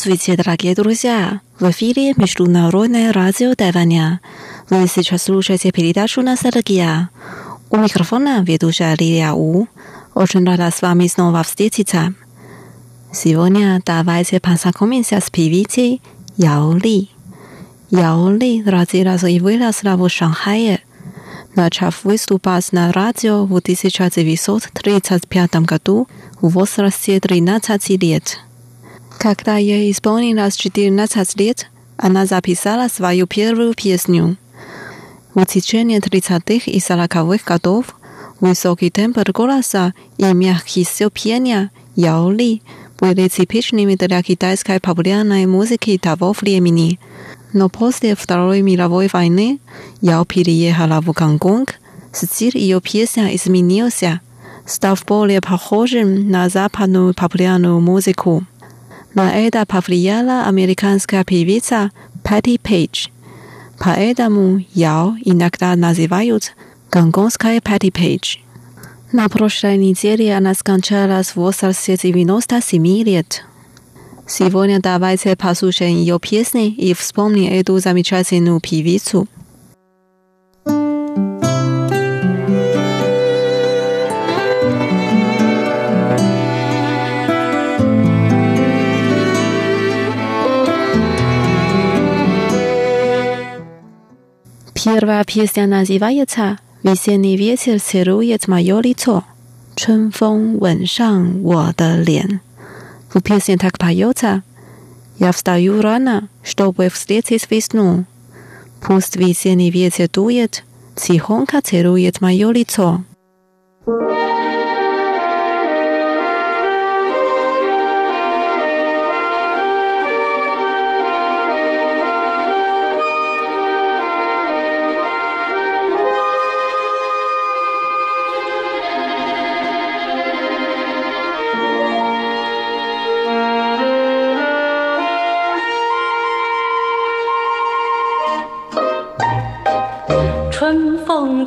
Здравствуйте, дорогие друзья! В эфире Международное радио Тайваня. Вы сейчас слушаете передачу «Ностальгия». У микрофона ведущая Лилия У. Очень рада с вами снова встретиться. Сегодня давайте познакомимся с певицей Яо Ли. Яо Ли родилась и выросла в Шанхае. Начав выступать на радио в 1935 году в возрасте 13 лет. Когда ей исполнилось 14 лет, она записала свою первую песню. В течение 30-х и 40-х годов высокий тембр голоса и мягкий стиль пения Яо Ли были типичными для китайской популярной музыки того времени. Но после Второй мировой войны Яо переехала в Гонконг, стиль ее песен изменился, став более похожим на западную популярную музыку. На это повлияла американская певица Пэтти Пейдж. Поэтому Яо иногда называют гонконгской Пэтти Пейдж. На прошлой неделе она скончалась в возрасте 97 лет. Сегодня давайте послушаем ее песни и вспомним эту замечательную певицу. 第二把 piece 呢是瓦叶茶，весенний ветер целует мое лицо，春风吻上我的脸。В песне так поется Я встаю рано, чтобы встретить весну. Пусть весенний ветер дует, тихонько целует мое лицо.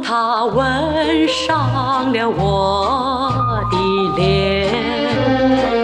它吻上了我的脸。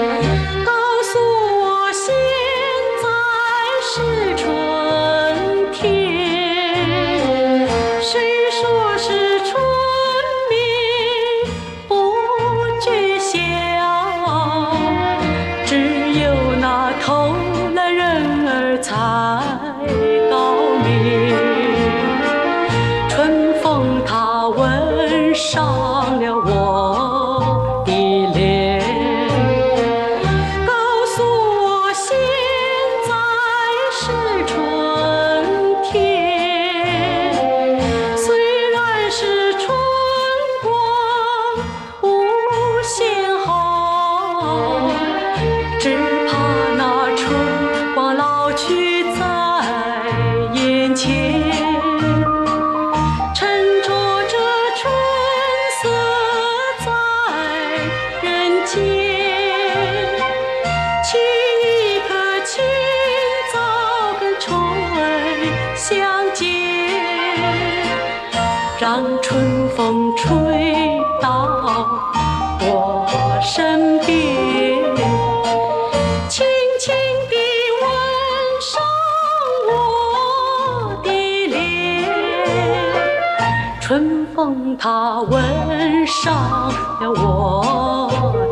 春风它吻上了我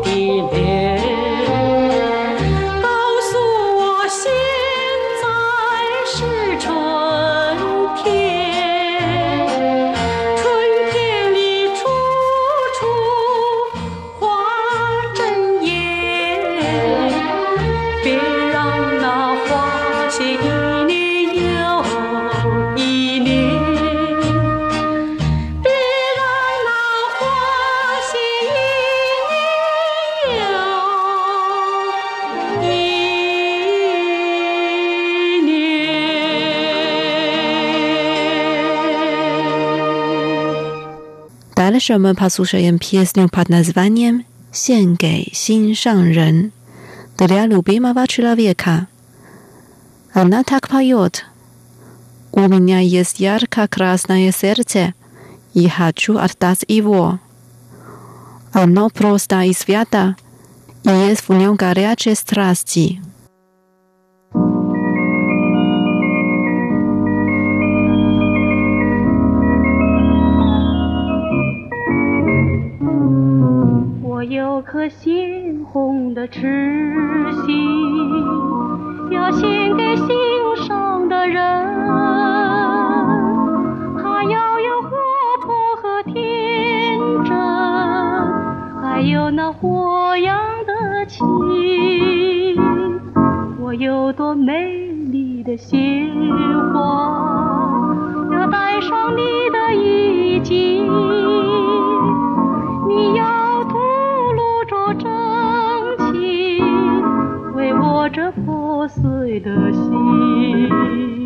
什么 послушаем песню под названием «献给心上人» для любимого человека. Она так поет. У меня есть ярко-красное сердце, и хочу отдать его. Оно просто и свято, и есть в нем горячие страсти. 有颗鲜红的痴心，要献给心上的人。他要有活泼和天真，还有那火样的情。我有朵美丽的鲜花，要带上你的衣襟。这破碎的心。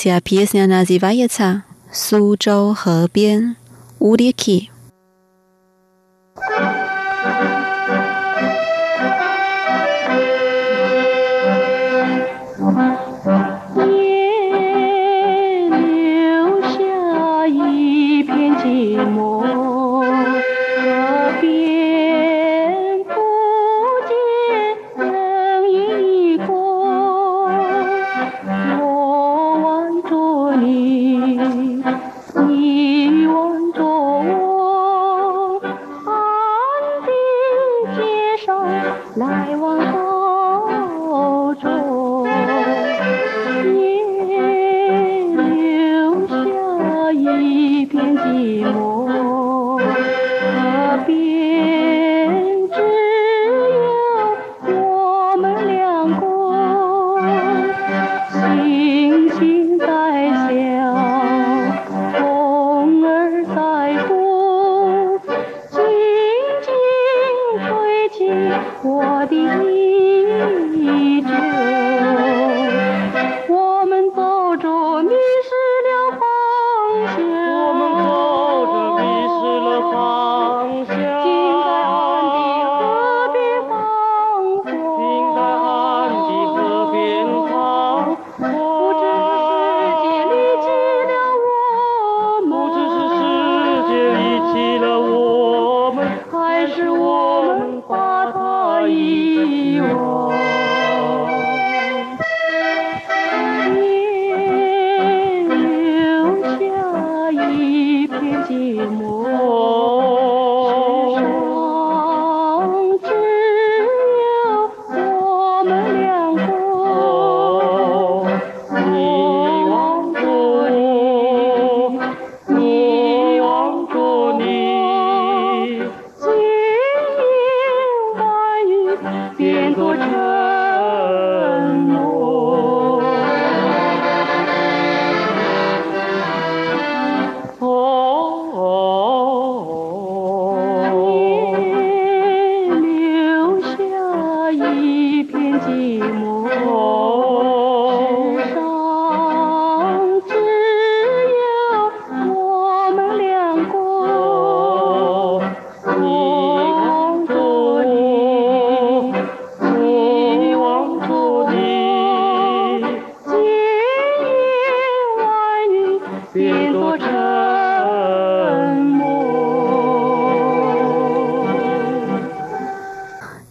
Francia 场？苏州河边乌鸦去。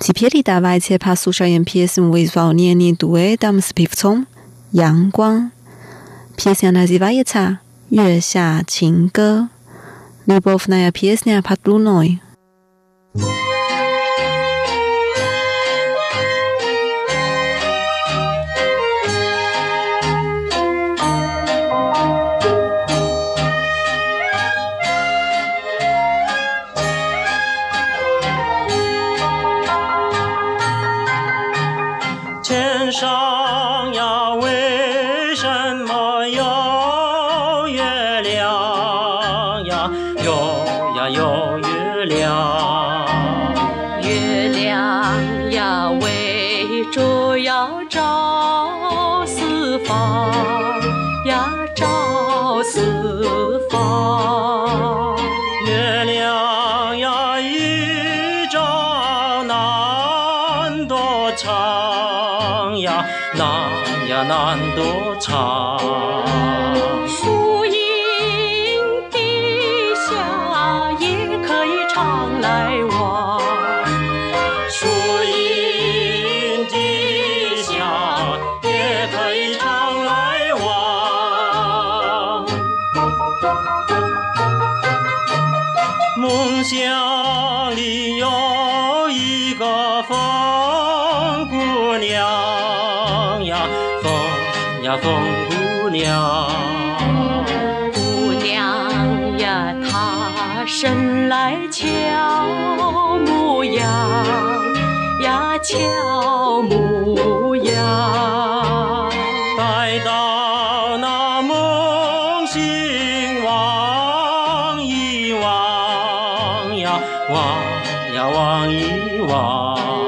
Ci pieli dawajcie pasu szajem piesem wyzwolnie nie duet tam z piwcą Yang Guang. psyana zivai za Yue Xia Qing Ge. Lubowna ja piesnia patlunoi. time. 俏模样。待到那梦醒望一望呀，望呀望一望。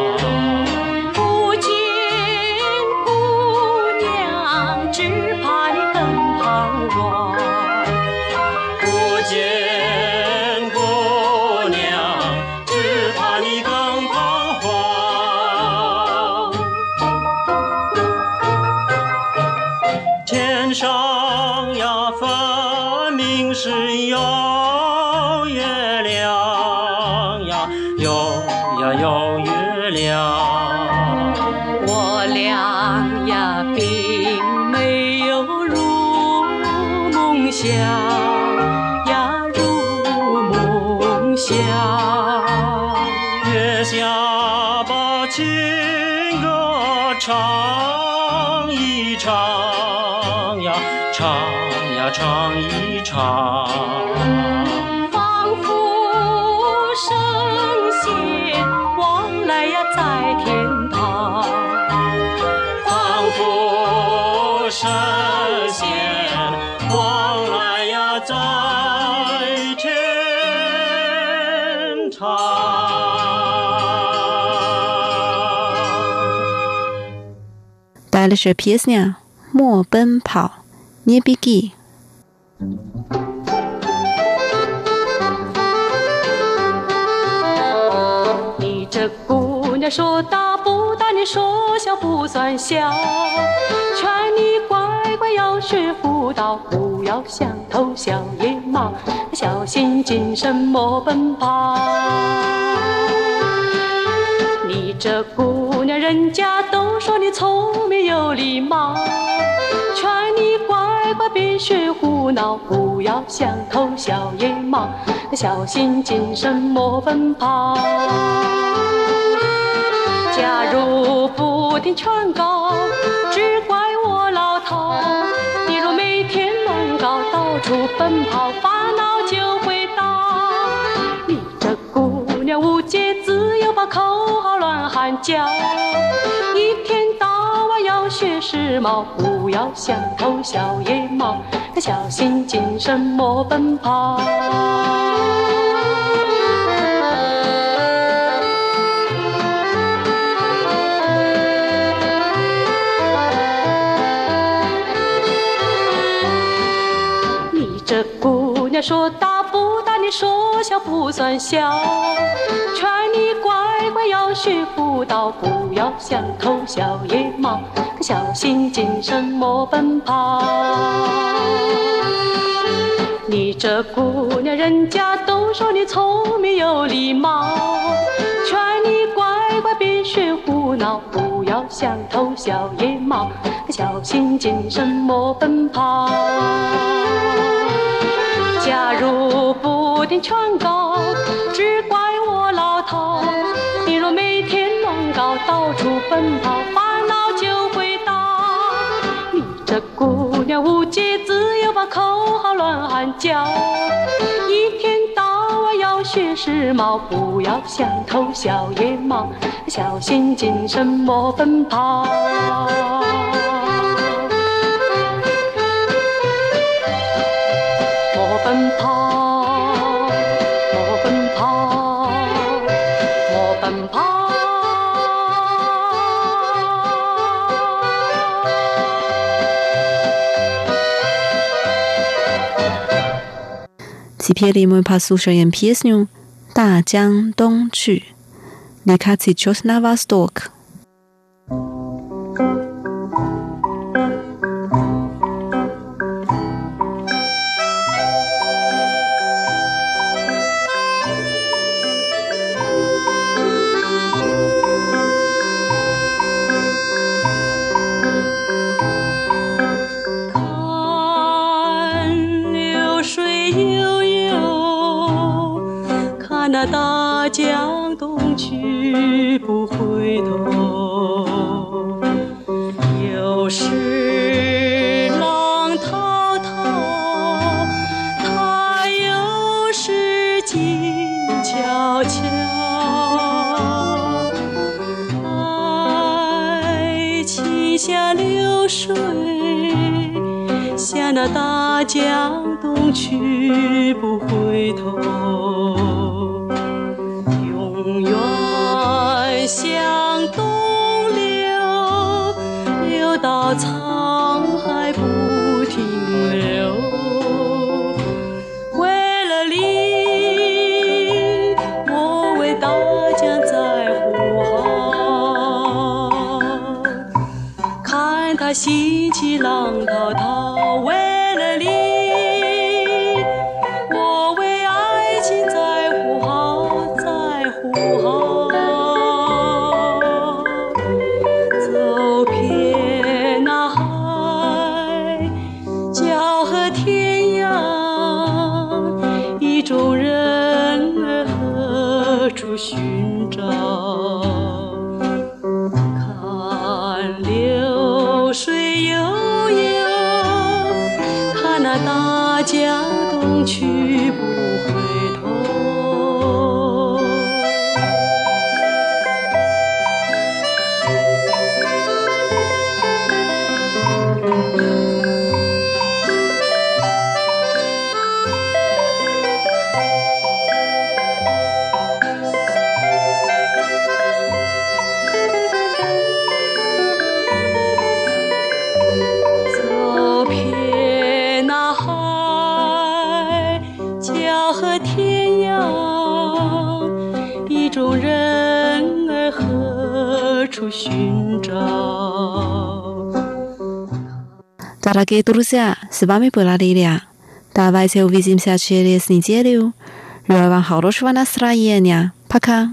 乡呀，如梦乡。月下把情歌唱一唱呀，唱呀唱一唱。这是 pisa《莫奔跑》捏鼻涕。你这姑娘说大不大，你说小不算小，劝你乖乖要学辅导不要像头小 ни 小心谨慎莫奔跑。你这姑娘人家闹，不要像头小野马，小心谨慎莫奔跑。假如不听劝告，只怪我老套。你若每天乱搞，到处奔跑，烦恼就会到。你这姑娘无节制，又把口号乱喊叫，学时髦，不要像头小野猫，小心谨慎莫奔跑。你这姑娘说道，说小不算小，劝你乖乖要学妇道，不要像头小野猫，小心谨慎莫奔跑。你这姑娘，人家都说你聪明有礼貌，劝你乖乖别学胡闹，不要想偷小野猫，小心谨慎莫奔跑。假如不听劝告，只怪我老套。你若每天乱搞，到处奔跑，烦恼就会大。你这姑娘无节制，又把口号乱喊叫，一天到晚要学时髦，不要想偷小野猫，小心谨慎莫奔跑。Теперь мы послушаем песню «大江东去». Летать сейчас на восток. 大江东去不回头，永远向东流，流到情 Дорогие друзья, с вами была. Давайте увидимся через неделю. Желаю вам хорошего настроения. Пока.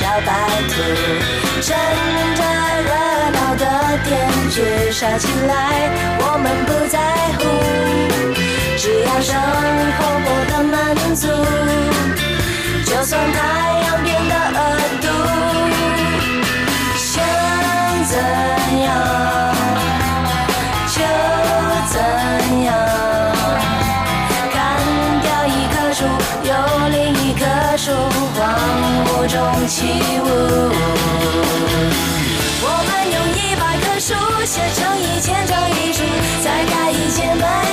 小白兔，趁着热闹的天气耍起来，我们不在乎，只要生活过得满足，就算太阳变得恶起舞。我们用一百棵树写成一千张遗书，再盖一间门。